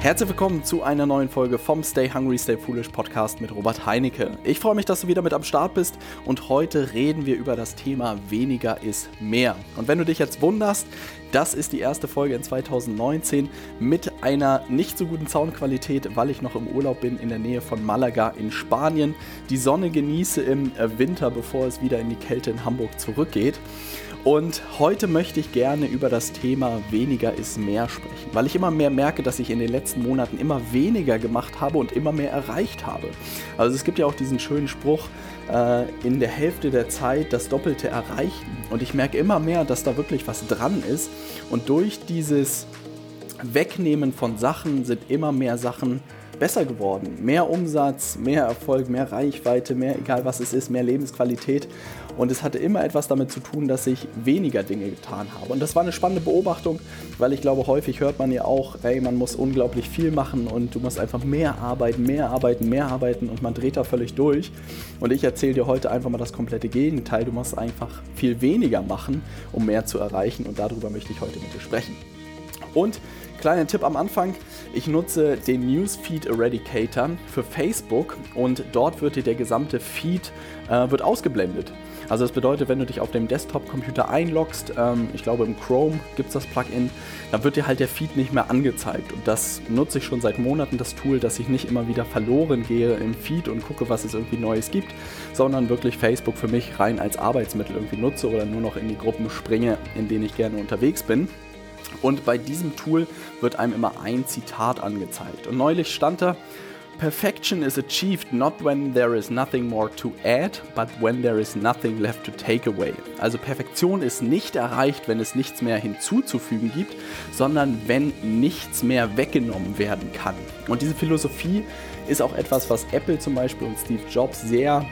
Herzlich willkommen zu einer neuen Folge vom Stay Hungry, Stay Foolish Podcast mit Robert Heinecke. Ich freue mich, dass du wieder mit am Start bist und heute reden wir über das Thema weniger ist mehr. Und wenn du dich jetzt wunderst, das ist die erste Folge in 2019 mit einer nicht so guten Soundqualität, weil ich noch im Urlaub bin in der Nähe von Malaga in Spanien. Die Sonne genieße im Winter, bevor es wieder in die Kälte in Hamburg zurückgeht. Und heute möchte ich gerne über das Thema weniger ist mehr sprechen, weil ich immer mehr merke, dass ich in den letzten Monaten immer weniger gemacht habe und immer mehr erreicht habe. Also es gibt ja auch diesen schönen Spruch, äh, in der Hälfte der Zeit das Doppelte erreichen. Und ich merke immer mehr, dass da wirklich was dran ist. Und durch dieses Wegnehmen von Sachen sind immer mehr Sachen besser geworden. Mehr Umsatz, mehr Erfolg, mehr Reichweite, mehr, egal was es ist, mehr Lebensqualität. Und es hatte immer etwas damit zu tun, dass ich weniger Dinge getan habe. Und das war eine spannende Beobachtung, weil ich glaube, häufig hört man ja auch, hey, man muss unglaublich viel machen und du musst einfach mehr arbeiten, mehr arbeiten, mehr arbeiten und man dreht da völlig durch. Und ich erzähle dir heute einfach mal das komplette Gegenteil. Du musst einfach viel weniger machen, um mehr zu erreichen. Und darüber möchte ich heute mit dir sprechen. Und kleiner Tipp am Anfang, ich nutze den Newsfeed Eradicator für Facebook und dort wird dir der gesamte Feed äh, wird ausgeblendet. Also das bedeutet, wenn du dich auf dem Desktop-Computer einloggst, ähm, ich glaube im Chrome gibt es das Plugin, dann wird dir halt der Feed nicht mehr angezeigt. Und das nutze ich schon seit Monaten, das Tool, dass ich nicht immer wieder verloren gehe im Feed und gucke, was es irgendwie Neues gibt, sondern wirklich Facebook für mich rein als Arbeitsmittel irgendwie nutze oder nur noch in die Gruppen springe, in denen ich gerne unterwegs bin. Und bei diesem Tool wird einem immer ein Zitat angezeigt. Und neulich stand da, Perfection is achieved not when there is nothing more to add, but when there is nothing left to take away. Also Perfektion ist nicht erreicht, wenn es nichts mehr hinzuzufügen gibt, sondern wenn nichts mehr weggenommen werden kann. Und diese Philosophie ist auch etwas, was Apple zum Beispiel und Steve Jobs sehr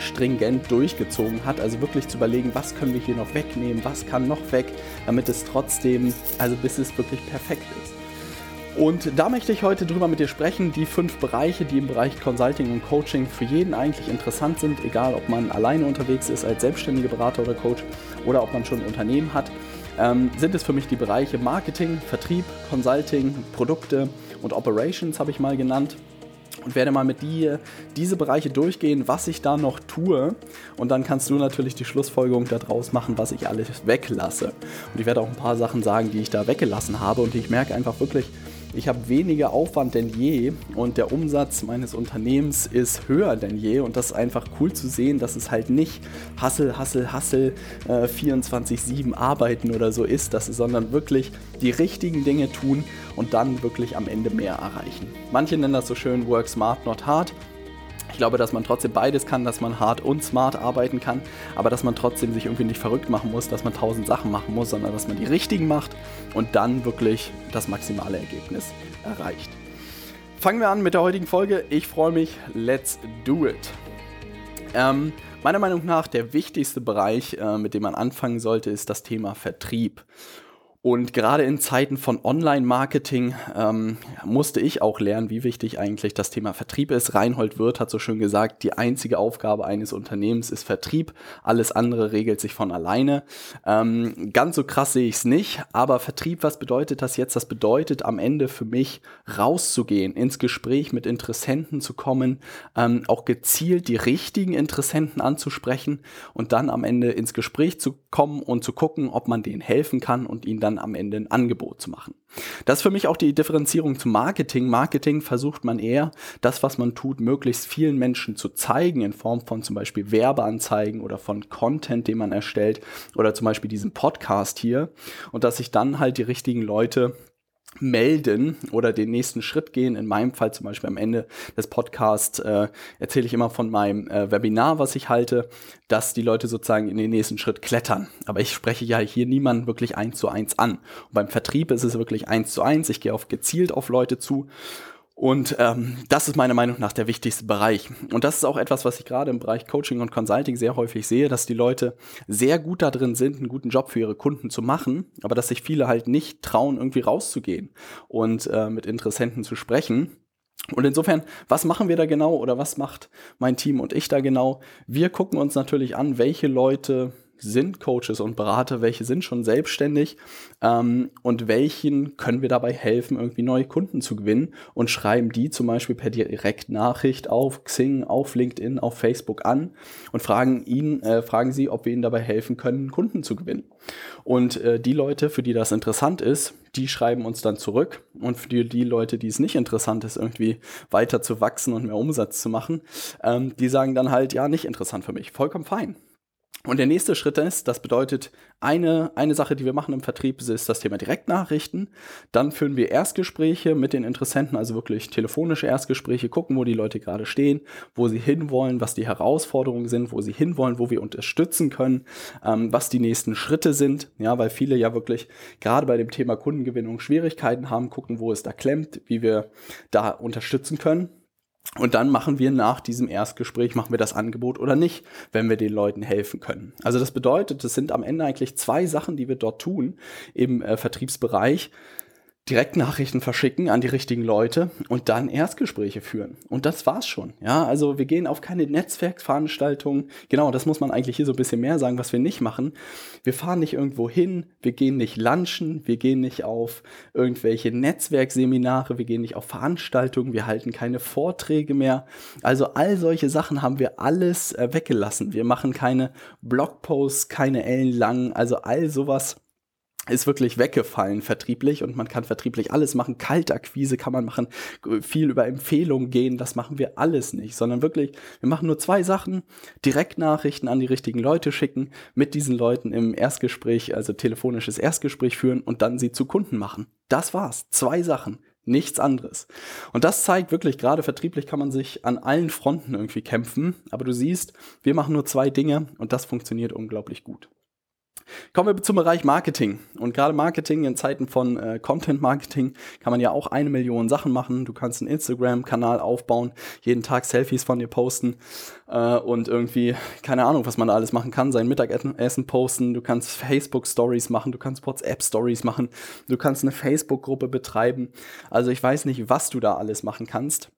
stringent durchgezogen hat. Also wirklich zu überlegen, was können wir hier noch wegnehmen, was kann noch weg, damit es trotzdem, also bis es wirklich perfekt ist. Und da möchte ich heute drüber mit dir sprechen, die fünf Bereiche, die im Bereich Consulting und Coaching für jeden eigentlich interessant sind, egal ob man alleine unterwegs ist als selbstständiger Berater oder Coach oder ob man schon ein Unternehmen hat, ähm, sind es für mich die Bereiche Marketing, Vertrieb, Consulting, Produkte und Operations habe ich mal genannt und werde mal mit dir diese Bereiche durchgehen, was ich da noch tue. Und dann kannst du natürlich die Schlussfolgerung daraus machen, was ich alles weglasse. Und ich werde auch ein paar Sachen sagen, die ich da weggelassen habe. Und ich merke einfach wirklich, ich habe weniger Aufwand denn je und der Umsatz meines Unternehmens ist höher denn je und das ist einfach cool zu sehen, dass es halt nicht Hassel, Hassel, Hassel äh, 24-7 arbeiten oder so ist, dass es, sondern wirklich die richtigen Dinge tun und dann wirklich am Ende mehr erreichen. Manche nennen das so schön Work Smart, not hard. Ich glaube, dass man trotzdem beides kann, dass man hart und smart arbeiten kann, aber dass man trotzdem sich irgendwie nicht verrückt machen muss, dass man tausend Sachen machen muss, sondern dass man die richtigen macht und dann wirklich das maximale Ergebnis erreicht. Fangen wir an mit der heutigen Folge. Ich freue mich. Let's do it. Ähm, meiner Meinung nach der wichtigste Bereich, äh, mit dem man anfangen sollte, ist das Thema Vertrieb. Und gerade in Zeiten von Online-Marketing ähm, musste ich auch lernen, wie wichtig eigentlich das Thema Vertrieb ist. Reinhold Wirth hat so schön gesagt, die einzige Aufgabe eines Unternehmens ist Vertrieb. Alles andere regelt sich von alleine. Ähm, ganz so krass sehe ich es nicht. Aber Vertrieb, was bedeutet das jetzt? Das bedeutet am Ende für mich rauszugehen, ins Gespräch mit Interessenten zu kommen, ähm, auch gezielt die richtigen Interessenten anzusprechen und dann am Ende ins Gespräch zu kommen und zu gucken, ob man denen helfen kann und ihnen dann am Ende ein Angebot zu machen. Das ist für mich auch die Differenzierung zum Marketing. Marketing versucht man eher, das, was man tut, möglichst vielen Menschen zu zeigen, in Form von zum Beispiel Werbeanzeigen oder von Content, den man erstellt, oder zum Beispiel diesem Podcast hier. Und dass sich dann halt die richtigen Leute melden oder den nächsten Schritt gehen. In meinem Fall zum Beispiel am Ende des Podcasts äh, erzähle ich immer von meinem äh, Webinar, was ich halte, dass die Leute sozusagen in den nächsten Schritt klettern. Aber ich spreche ja hier niemanden wirklich eins zu eins an. Und beim Vertrieb ist es wirklich eins zu eins. Ich gehe auf gezielt auf Leute zu und ähm, das ist meiner Meinung nach der wichtigste Bereich. Und das ist auch etwas, was ich gerade im Bereich Coaching und Consulting sehr häufig sehe, dass die Leute sehr gut da drin sind, einen guten Job für ihre Kunden zu machen, aber dass sich viele halt nicht trauen, irgendwie rauszugehen und äh, mit Interessenten zu sprechen. Und insofern, was machen wir da genau oder was macht mein Team und ich da genau? Wir gucken uns natürlich an, welche Leute sind Coaches und Berater, welche sind schon selbstständig ähm, und welchen können wir dabei helfen, irgendwie neue Kunden zu gewinnen und schreiben die zum Beispiel per Direktnachricht auf Xing, auf LinkedIn, auf Facebook an und fragen ihn, äh, fragen sie, ob wir ihnen dabei helfen können, Kunden zu gewinnen. Und äh, die Leute, für die das interessant ist, die schreiben uns dann zurück. Und für die, die Leute, die es nicht interessant ist, irgendwie weiter zu wachsen und mehr Umsatz zu machen, ähm, die sagen dann halt, ja, nicht interessant für mich. Vollkommen fein. Und der nächste Schritt ist, das bedeutet, eine, eine Sache, die wir machen im Vertrieb, ist das Thema Direktnachrichten. Dann führen wir Erstgespräche mit den Interessenten, also wirklich telefonische Erstgespräche, gucken, wo die Leute gerade stehen, wo sie hinwollen, was die Herausforderungen sind, wo sie hinwollen, wo wir unterstützen können, ähm, was die nächsten Schritte sind. Ja, weil viele ja wirklich gerade bei dem Thema Kundengewinnung Schwierigkeiten haben, gucken, wo es da klemmt, wie wir da unterstützen können. Und dann machen wir nach diesem Erstgespräch, machen wir das Angebot oder nicht, wenn wir den Leuten helfen können. Also das bedeutet, es sind am Ende eigentlich zwei Sachen, die wir dort tun im äh, Vertriebsbereich. Direktnachrichten verschicken an die richtigen Leute und dann Erstgespräche führen. Und das war's schon. Ja, also wir gehen auf keine Netzwerkveranstaltungen. Genau, das muss man eigentlich hier so ein bisschen mehr sagen, was wir nicht machen. Wir fahren nicht irgendwo hin, wir gehen nicht lunchen, wir gehen nicht auf irgendwelche Netzwerkseminare, wir gehen nicht auf Veranstaltungen, wir halten keine Vorträge mehr. Also all solche Sachen haben wir alles äh, weggelassen. Wir machen keine Blogposts, keine ellenlangen, also all sowas ist wirklich weggefallen vertrieblich und man kann vertrieblich alles machen. Kaltakquise kann man machen, viel über Empfehlungen gehen, das machen wir alles nicht, sondern wirklich, wir machen nur zwei Sachen, Direktnachrichten an die richtigen Leute schicken, mit diesen Leuten im Erstgespräch, also telefonisches Erstgespräch führen und dann sie zu Kunden machen. Das war's. Zwei Sachen. Nichts anderes. Und das zeigt wirklich, gerade vertrieblich kann man sich an allen Fronten irgendwie kämpfen. Aber du siehst, wir machen nur zwei Dinge und das funktioniert unglaublich gut. Kommen wir zum Bereich Marketing. Und gerade Marketing in Zeiten von äh, Content Marketing kann man ja auch eine Million Sachen machen. Du kannst einen Instagram-Kanal aufbauen, jeden Tag Selfies von dir posten äh, und irgendwie, keine Ahnung, was man da alles machen kann, sein Mittagessen posten. Du kannst Facebook-Stories machen, du kannst WhatsApp-Stories machen, du kannst eine Facebook-Gruppe betreiben. Also ich weiß nicht, was du da alles machen kannst.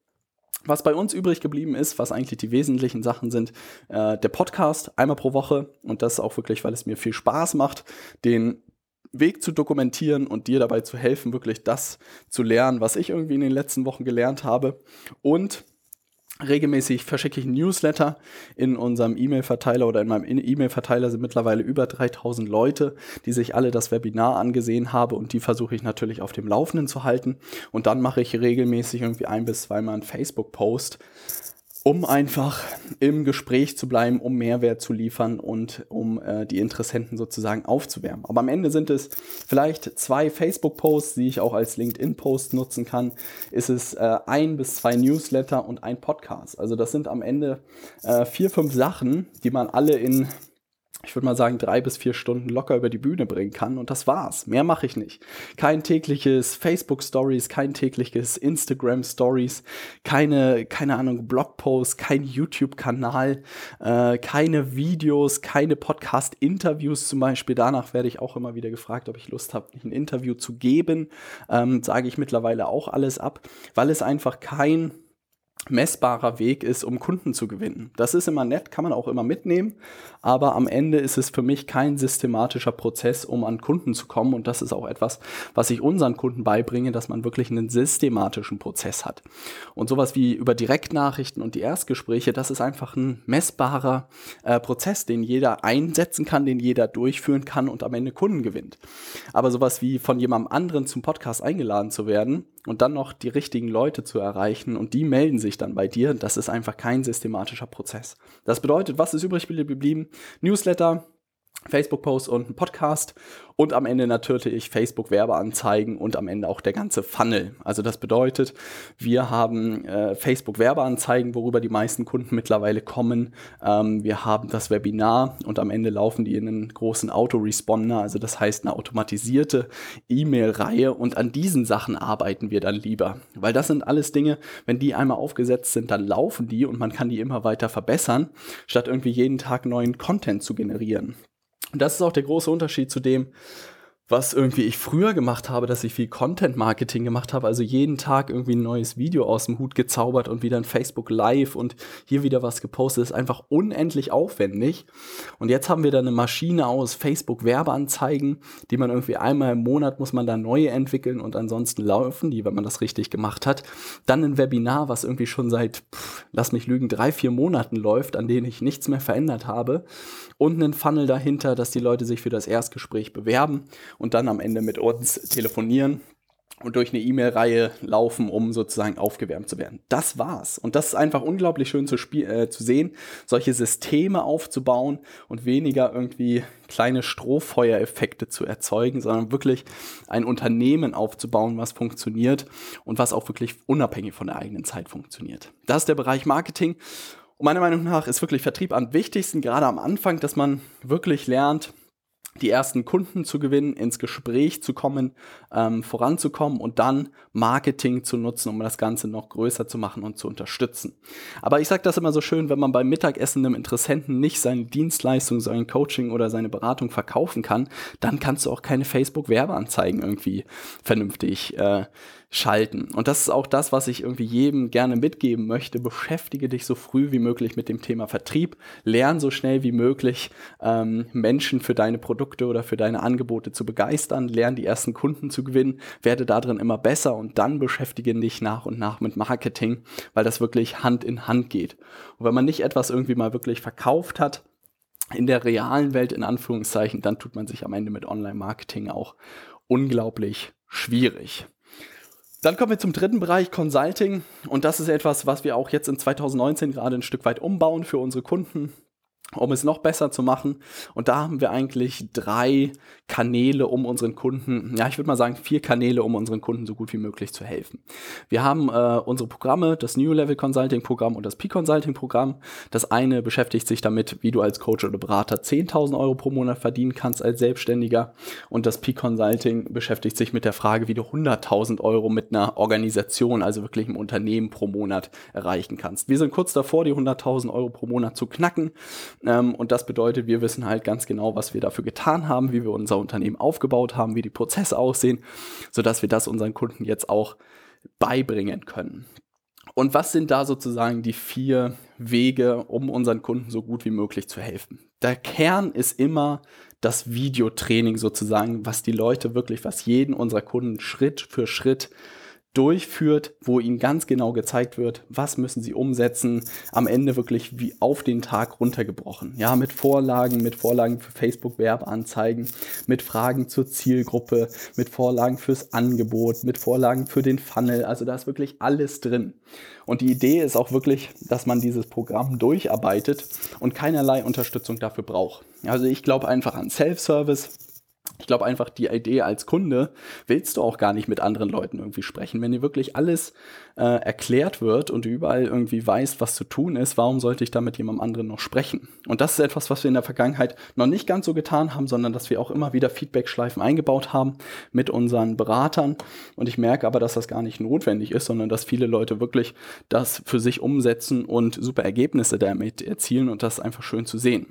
Was bei uns übrig geblieben ist, was eigentlich die wesentlichen Sachen sind, äh, der Podcast einmal pro Woche. Und das auch wirklich, weil es mir viel Spaß macht, den Weg zu dokumentieren und dir dabei zu helfen, wirklich das zu lernen, was ich irgendwie in den letzten Wochen gelernt habe. Und Regelmäßig verschicke ich Newsletter in unserem E-Mail-Verteiler oder in meinem E-Mail-Verteiler sind mittlerweile über 3000 Leute, die sich alle das Webinar angesehen haben und die versuche ich natürlich auf dem Laufenden zu halten. Und dann mache ich regelmäßig irgendwie ein bis zweimal einen Facebook-Post um einfach im Gespräch zu bleiben, um Mehrwert zu liefern und um äh, die Interessenten sozusagen aufzuwärmen. Aber am Ende sind es vielleicht zwei Facebook-Posts, die ich auch als LinkedIn-Post nutzen kann. Ist es äh, ein bis zwei Newsletter und ein Podcast. Also das sind am Ende äh, vier, fünf Sachen, die man alle in ich würde mal sagen, drei bis vier Stunden locker über die Bühne bringen kann. Und das war's. Mehr mache ich nicht. Kein tägliches Facebook Stories, kein tägliches Instagram Stories, keine, keine Ahnung, Blogposts, kein YouTube-Kanal, äh, keine Videos, keine Podcast-Interviews zum Beispiel. Danach werde ich auch immer wieder gefragt, ob ich Lust habe, ein Interview zu geben. Ähm, sage ich mittlerweile auch alles ab, weil es einfach kein messbarer Weg ist, um Kunden zu gewinnen. Das ist immer nett, kann man auch immer mitnehmen, aber am Ende ist es für mich kein systematischer Prozess, um an Kunden zu kommen und das ist auch etwas, was ich unseren Kunden beibringe, dass man wirklich einen systematischen Prozess hat. Und sowas wie über Direktnachrichten und die Erstgespräche, das ist einfach ein messbarer äh, Prozess, den jeder einsetzen kann, den jeder durchführen kann und am Ende Kunden gewinnt. Aber sowas wie von jemandem anderen zum Podcast eingeladen zu werden und dann noch die richtigen Leute zu erreichen und die melden sich dann bei dir. Das ist einfach kein systematischer Prozess. Das bedeutet, was ist übrig geblieben? Newsletter, Facebook-Post und ein Podcast und am Ende natürlich Facebook-Werbeanzeigen und am Ende auch der ganze Funnel. Also das bedeutet, wir haben äh, Facebook-Werbeanzeigen, worüber die meisten Kunden mittlerweile kommen. Ähm, wir haben das Webinar und am Ende laufen die in einen großen Autoresponder, also das heißt eine automatisierte E-Mail-Reihe und an diesen Sachen arbeiten wir dann lieber. Weil das sind alles Dinge, wenn die einmal aufgesetzt sind, dann laufen die und man kann die immer weiter verbessern, statt irgendwie jeden Tag neuen Content zu generieren. Und das ist auch der große Unterschied zu dem, was irgendwie ich früher gemacht habe, dass ich viel Content Marketing gemacht habe, also jeden Tag irgendwie ein neues Video aus dem Hut gezaubert und wieder ein Facebook Live und hier wieder was gepostet, ist einfach unendlich aufwendig. Und jetzt haben wir da eine Maschine aus Facebook Werbeanzeigen, die man irgendwie einmal im Monat muss man da neue entwickeln und ansonsten laufen die, wenn man das richtig gemacht hat. Dann ein Webinar, was irgendwie schon seit, pff, lass mich lügen, drei, vier Monaten läuft, an denen ich nichts mehr verändert habe. Und einen Funnel dahinter, dass die Leute sich für das Erstgespräch bewerben und dann am Ende mit uns telefonieren und durch eine E-Mail-Reihe laufen, um sozusagen aufgewärmt zu werden. Das war's. Und das ist einfach unglaublich schön zu, äh, zu sehen, solche Systeme aufzubauen und weniger irgendwie kleine Strohfeuereffekte zu erzeugen, sondern wirklich ein Unternehmen aufzubauen, was funktioniert und was auch wirklich unabhängig von der eigenen Zeit funktioniert. Das ist der Bereich Marketing. Und meiner Meinung nach ist wirklich Vertrieb am wichtigsten, gerade am Anfang, dass man wirklich lernt, die ersten Kunden zu gewinnen, ins Gespräch zu kommen, ähm, voranzukommen und dann Marketing zu nutzen, um das Ganze noch größer zu machen und zu unterstützen. Aber ich sage das immer so schön, wenn man beim Mittagessen einem Interessenten nicht seine Dienstleistung, sein Coaching oder seine Beratung verkaufen kann, dann kannst du auch keine Facebook-Werbeanzeigen irgendwie vernünftig äh, schalten. Und das ist auch das, was ich irgendwie jedem gerne mitgeben möchte. Beschäftige dich so früh wie möglich mit dem Thema Vertrieb. Lern so schnell wie möglich ähm, Menschen für deine Produkte oder für deine Angebote zu begeistern. Lern die ersten Kunden zu gewinnen. Werde darin immer besser und dann beschäftige dich nach und nach mit Marketing, weil das wirklich Hand in Hand geht. Und wenn man nicht etwas irgendwie mal wirklich verkauft hat, in der realen Welt in Anführungszeichen, dann tut man sich am Ende mit Online-Marketing auch unglaublich schwierig. Dann kommen wir zum dritten Bereich Consulting. Und das ist etwas, was wir auch jetzt in 2019 gerade ein Stück weit umbauen für unsere Kunden um es noch besser zu machen. Und da haben wir eigentlich drei Kanäle, um unseren Kunden, ja, ich würde mal sagen, vier Kanäle, um unseren Kunden so gut wie möglich zu helfen. Wir haben äh, unsere Programme, das New Level Consulting Programm und das P-Consulting Programm. Das eine beschäftigt sich damit, wie du als Coach oder Berater 10.000 Euro pro Monat verdienen kannst als Selbstständiger. Und das P-Consulting beschäftigt sich mit der Frage, wie du 100.000 Euro mit einer Organisation, also wirklich einem Unternehmen pro Monat erreichen kannst. Wir sind kurz davor, die 100.000 Euro pro Monat zu knacken. Ähm, und das bedeutet, wir wissen halt ganz genau, was wir dafür getan haben, wie wir unser Unternehmen aufgebaut haben, wie die Prozesse aussehen, sodass wir das unseren Kunden jetzt auch beibringen können. Und was sind da sozusagen die vier Wege, um unseren Kunden so gut wie möglich zu helfen? Der Kern ist immer das Videotraining sozusagen, was die Leute wirklich, was jeden unserer Kunden Schritt für Schritt durchführt, wo ihnen ganz genau gezeigt wird, was müssen sie umsetzen, am Ende wirklich wie auf den Tag runtergebrochen. Ja, mit Vorlagen, mit Vorlagen für Facebook Werbeanzeigen, mit Fragen zur Zielgruppe, mit Vorlagen fürs Angebot, mit Vorlagen für den Funnel. Also da ist wirklich alles drin. Und die Idee ist auch wirklich, dass man dieses Programm durcharbeitet und keinerlei Unterstützung dafür braucht. Also ich glaube einfach an Self-Service ich glaube einfach, die Idee als Kunde willst du auch gar nicht mit anderen Leuten irgendwie sprechen. Wenn dir wirklich alles äh, erklärt wird und du überall irgendwie weißt, was zu tun ist, warum sollte ich da mit jemandem anderen noch sprechen? Und das ist etwas, was wir in der Vergangenheit noch nicht ganz so getan haben, sondern dass wir auch immer wieder Feedback-Schleifen eingebaut haben mit unseren Beratern. Und ich merke aber, dass das gar nicht notwendig ist, sondern dass viele Leute wirklich das für sich umsetzen und super Ergebnisse damit erzielen und das ist einfach schön zu sehen.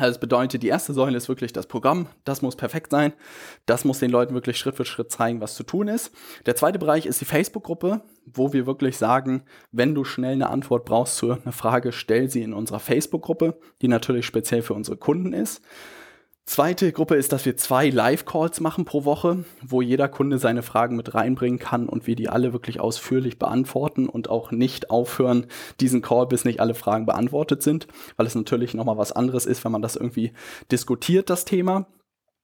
Also das bedeutet, die erste Säule ist wirklich das Programm. Das muss perfekt sein. Das muss den Leuten wirklich Schritt für Schritt zeigen, was zu tun ist. Der zweite Bereich ist die Facebook-Gruppe, wo wir wirklich sagen, wenn du schnell eine Antwort brauchst zu einer Frage, stell sie in unserer Facebook-Gruppe, die natürlich speziell für unsere Kunden ist. Zweite Gruppe ist, dass wir zwei Live-Calls machen pro Woche, wo jeder Kunde seine Fragen mit reinbringen kann und wir die alle wirklich ausführlich beantworten und auch nicht aufhören, diesen Call, bis nicht alle Fragen beantwortet sind, weil es natürlich nochmal was anderes ist, wenn man das irgendwie diskutiert, das Thema.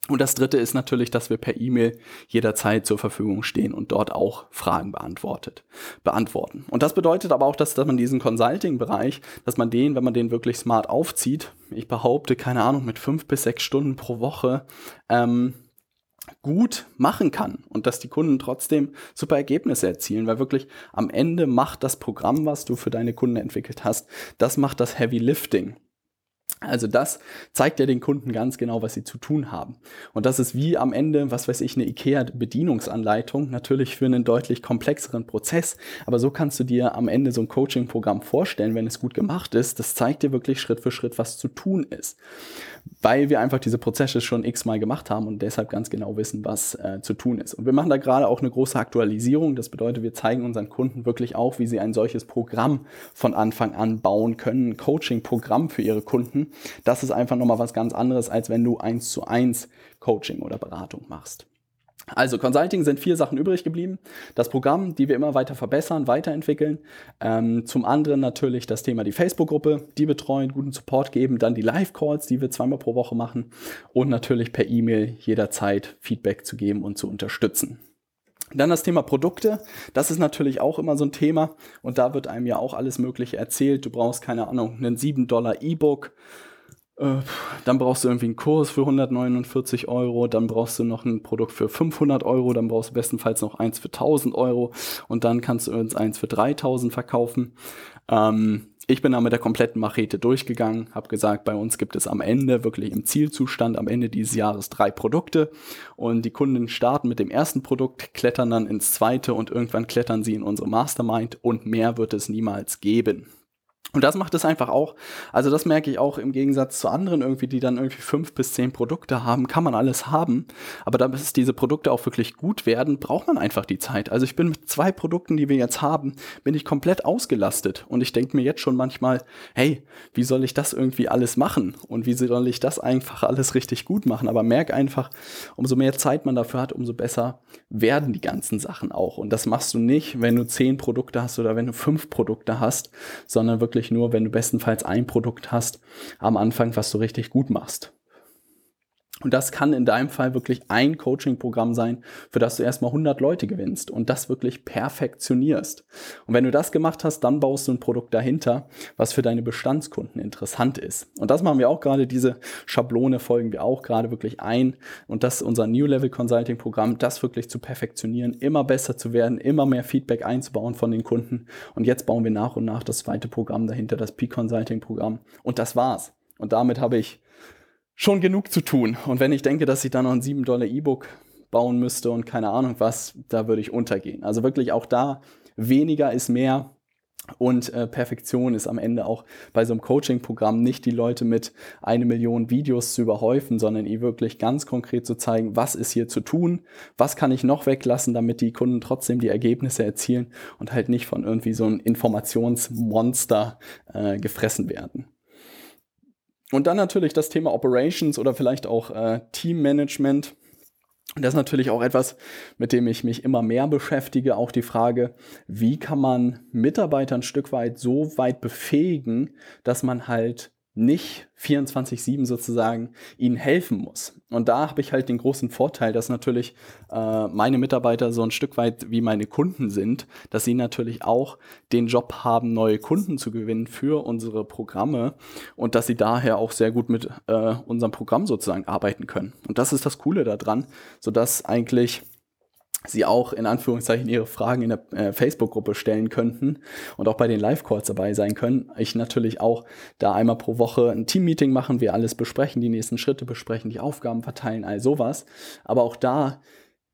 Und das dritte ist natürlich, dass wir per E-Mail jederzeit zur Verfügung stehen und dort auch Fragen beantwortet, beantworten. Und das bedeutet aber auch, dass, dass man diesen Consulting-Bereich, dass man den, wenn man den wirklich smart aufzieht, ich behaupte, keine Ahnung, mit fünf bis sechs Stunden pro Woche, ähm, gut machen kann und dass die Kunden trotzdem super Ergebnisse erzielen, weil wirklich am Ende macht das Programm, was du für deine Kunden entwickelt hast, das macht das Heavy Lifting. Also das zeigt ja den Kunden ganz genau, was sie zu tun haben. Und das ist wie am Ende, was weiß ich, eine IKEA-Bedienungsanleitung, natürlich für einen deutlich komplexeren Prozess. Aber so kannst du dir am Ende so ein Coaching-Programm vorstellen, wenn es gut gemacht ist. Das zeigt dir wirklich Schritt für Schritt, was zu tun ist. Weil wir einfach diese Prozesse schon x-mal gemacht haben und deshalb ganz genau wissen, was äh, zu tun ist. Und wir machen da gerade auch eine große Aktualisierung. Das bedeutet, wir zeigen unseren Kunden wirklich auch, wie sie ein solches Programm von Anfang an bauen können. Ein Coaching-Programm für ihre Kunden das ist einfach nochmal was ganz anderes, als wenn du eins zu eins Coaching oder Beratung machst. Also Consulting sind vier Sachen übrig geblieben. Das Programm, die wir immer weiter verbessern, weiterentwickeln. Ähm, zum anderen natürlich das Thema die Facebook-Gruppe, die betreuen, guten Support geben. Dann die Live-Calls, die wir zweimal pro Woche machen. Und natürlich per E-Mail jederzeit Feedback zu geben und zu unterstützen. Dann das Thema Produkte. Das ist natürlich auch immer so ein Thema. Und da wird einem ja auch alles Mögliche erzählt. Du brauchst, keine Ahnung, einen 7 Dollar E-Book. Äh, dann brauchst du irgendwie einen Kurs für 149 Euro. Dann brauchst du noch ein Produkt für 500 Euro. Dann brauchst du bestenfalls noch eins für 1000 Euro. Und dann kannst du uns eins für 3000 verkaufen. Ähm, ich bin da mit der kompletten Machete durchgegangen, habe gesagt, bei uns gibt es am Ende, wirklich im Zielzustand, am Ende dieses Jahres drei Produkte und die Kunden starten mit dem ersten Produkt, klettern dann ins zweite und irgendwann klettern sie in unsere Mastermind und mehr wird es niemals geben. Und das macht es einfach auch. Also das merke ich auch im Gegensatz zu anderen irgendwie, die dann irgendwie fünf bis zehn Produkte haben, kann man alles haben. Aber damit diese Produkte auch wirklich gut werden, braucht man einfach die Zeit. Also ich bin mit zwei Produkten, die wir jetzt haben, bin ich komplett ausgelastet. Und ich denke mir jetzt schon manchmal, hey, wie soll ich das irgendwie alles machen? Und wie soll ich das einfach alles richtig gut machen? Aber merk einfach, umso mehr Zeit man dafür hat, umso besser werden die ganzen Sachen auch. Und das machst du nicht, wenn du zehn Produkte hast oder wenn du fünf Produkte hast, sondern wirklich wirklich nur, wenn du bestenfalls ein Produkt hast am Anfang, was du richtig gut machst. Und das kann in deinem Fall wirklich ein Coaching-Programm sein, für das du erstmal 100 Leute gewinnst und das wirklich perfektionierst. Und wenn du das gemacht hast, dann baust du ein Produkt dahinter, was für deine Bestandskunden interessant ist. Und das machen wir auch gerade, diese Schablone folgen wir auch gerade wirklich ein. Und das ist unser New Level Consulting Programm, das wirklich zu perfektionieren, immer besser zu werden, immer mehr Feedback einzubauen von den Kunden. Und jetzt bauen wir nach und nach das zweite Programm dahinter, das Peak Consulting Programm. Und das war's. Und damit habe ich schon genug zu tun. Und wenn ich denke, dass ich da noch ein 7 Dollar E-Book bauen müsste und keine Ahnung was, da würde ich untergehen. Also wirklich auch da, weniger ist mehr. Und äh, Perfektion ist am Ende auch bei so einem Coaching-Programm nicht die Leute mit eine Million Videos zu überhäufen, sondern ihr wirklich ganz konkret zu zeigen, was ist hier zu tun, was kann ich noch weglassen, damit die Kunden trotzdem die Ergebnisse erzielen und halt nicht von irgendwie so einem Informationsmonster äh, gefressen werden. Und dann natürlich das Thema Operations oder vielleicht auch äh, Teammanagement. Das ist natürlich auch etwas, mit dem ich mich immer mehr beschäftige. Auch die Frage, wie kann man Mitarbeiter ein Stück weit so weit befähigen, dass man halt nicht 24-7 sozusagen ihnen helfen muss. Und da habe ich halt den großen Vorteil, dass natürlich äh, meine Mitarbeiter so ein Stück weit wie meine Kunden sind, dass sie natürlich auch den Job haben, neue Kunden zu gewinnen für unsere Programme und dass sie daher auch sehr gut mit äh, unserem Programm sozusagen arbeiten können. Und das ist das Coole daran, sodass eigentlich sie auch in Anführungszeichen ihre Fragen in der äh, Facebook-Gruppe stellen könnten und auch bei den Live-Calls dabei sein können. Ich natürlich auch da einmal pro Woche ein Team-Meeting machen, wir alles besprechen, die nächsten Schritte besprechen, die Aufgaben verteilen, all sowas. Aber auch da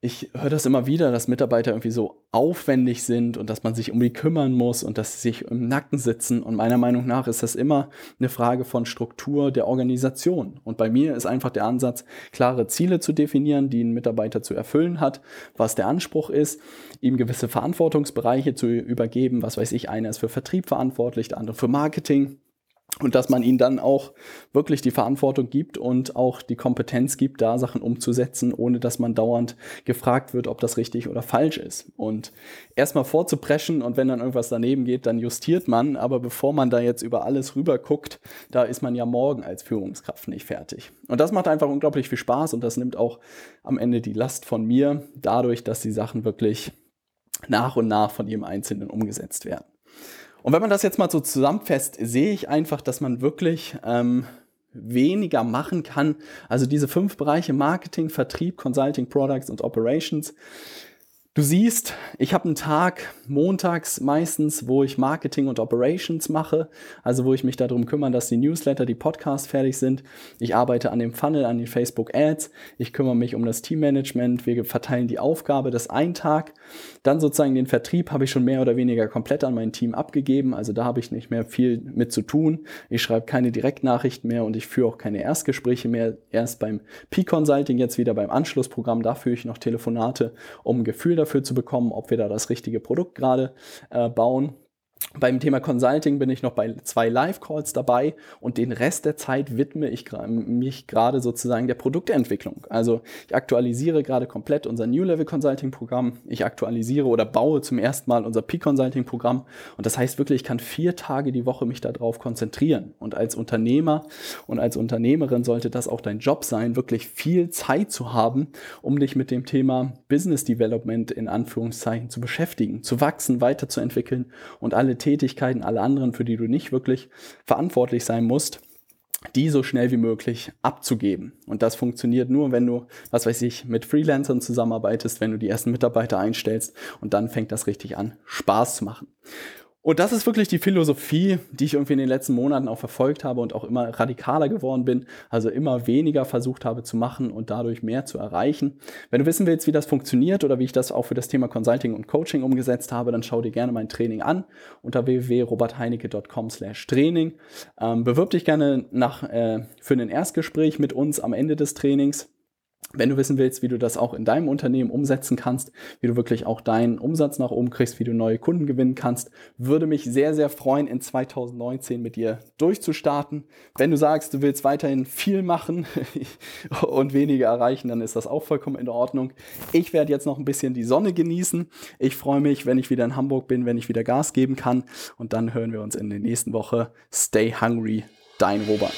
ich höre das immer wieder, dass Mitarbeiter irgendwie so aufwendig sind und dass man sich um die kümmern muss und dass sie sich im Nacken sitzen. Und meiner Meinung nach ist das immer eine Frage von Struktur der Organisation. Und bei mir ist einfach der Ansatz, klare Ziele zu definieren, die ein Mitarbeiter zu erfüllen hat, was der Anspruch ist, ihm gewisse Verantwortungsbereiche zu übergeben. Was weiß ich, einer ist für Vertrieb verantwortlich, der andere für Marketing und dass man ihnen dann auch wirklich die Verantwortung gibt und auch die Kompetenz gibt, da Sachen umzusetzen, ohne dass man dauernd gefragt wird, ob das richtig oder falsch ist. Und erstmal vorzupreschen und wenn dann irgendwas daneben geht, dann justiert man. Aber bevor man da jetzt über alles rüber guckt, da ist man ja morgen als Führungskraft nicht fertig. Und das macht einfach unglaublich viel Spaß und das nimmt auch am Ende die Last von mir, dadurch, dass die Sachen wirklich nach und nach von jedem Einzelnen umgesetzt werden. Und wenn man das jetzt mal so zusammenfasst, sehe ich einfach, dass man wirklich ähm, weniger machen kann. Also diese fünf Bereiche Marketing, Vertrieb, Consulting, Products und Operations, Du siehst, ich habe einen Tag montags meistens, wo ich Marketing und Operations mache, also wo ich mich darum kümmere, dass die Newsletter, die Podcasts fertig sind. Ich arbeite an dem Funnel, an den Facebook Ads. Ich kümmere mich um das Teammanagement. Wir verteilen die Aufgabe, das ein Tag. Dann sozusagen den Vertrieb habe ich schon mehr oder weniger komplett an mein Team abgegeben. Also da habe ich nicht mehr viel mit zu tun. Ich schreibe keine Direktnachrichten mehr und ich führe auch keine Erstgespräche mehr. Erst beim P-Consulting, jetzt wieder beim Anschlussprogramm. Da führe ich noch Telefonate, um ein Gefühl dafür zu bekommen, ob wir da das richtige Produkt gerade äh, bauen. Beim Thema Consulting bin ich noch bei zwei Live-Calls dabei und den Rest der Zeit widme ich mich gerade sozusagen der Produktentwicklung. Also ich aktualisiere gerade komplett unser New Level Consulting Programm. Ich aktualisiere oder baue zum ersten Mal unser P-Consulting Programm. Und das heißt wirklich, ich kann vier Tage die Woche mich darauf konzentrieren. Und als Unternehmer und als Unternehmerin sollte das auch dein Job sein, wirklich viel Zeit zu haben, um dich mit dem Thema Business Development in Anführungszeichen zu beschäftigen, zu wachsen, weiterzuentwickeln und alle Tätigkeiten, alle anderen, für die du nicht wirklich verantwortlich sein musst, die so schnell wie möglich abzugeben. Und das funktioniert nur, wenn du, was weiß ich, mit Freelancern zusammenarbeitest, wenn du die ersten Mitarbeiter einstellst und dann fängt das richtig an, Spaß zu machen. Und das ist wirklich die Philosophie, die ich irgendwie in den letzten Monaten auch verfolgt habe und auch immer radikaler geworden bin. Also immer weniger versucht habe zu machen und dadurch mehr zu erreichen. Wenn du wissen willst, wie das funktioniert oder wie ich das auch für das Thema Consulting und Coaching umgesetzt habe, dann schau dir gerne mein Training an unter www.robertheinecke.com slash Training. Ähm, bewirb dich gerne nach, äh, für ein Erstgespräch mit uns am Ende des Trainings. Wenn du wissen willst, wie du das auch in deinem Unternehmen umsetzen kannst, wie du wirklich auch deinen Umsatz nach oben kriegst, wie du neue Kunden gewinnen kannst, würde mich sehr, sehr freuen, in 2019 mit dir durchzustarten. Wenn du sagst, du willst weiterhin viel machen und weniger erreichen, dann ist das auch vollkommen in Ordnung. Ich werde jetzt noch ein bisschen die Sonne genießen. Ich freue mich, wenn ich wieder in Hamburg bin, wenn ich wieder Gas geben kann. Und dann hören wir uns in der nächsten Woche. Stay hungry, dein Robert.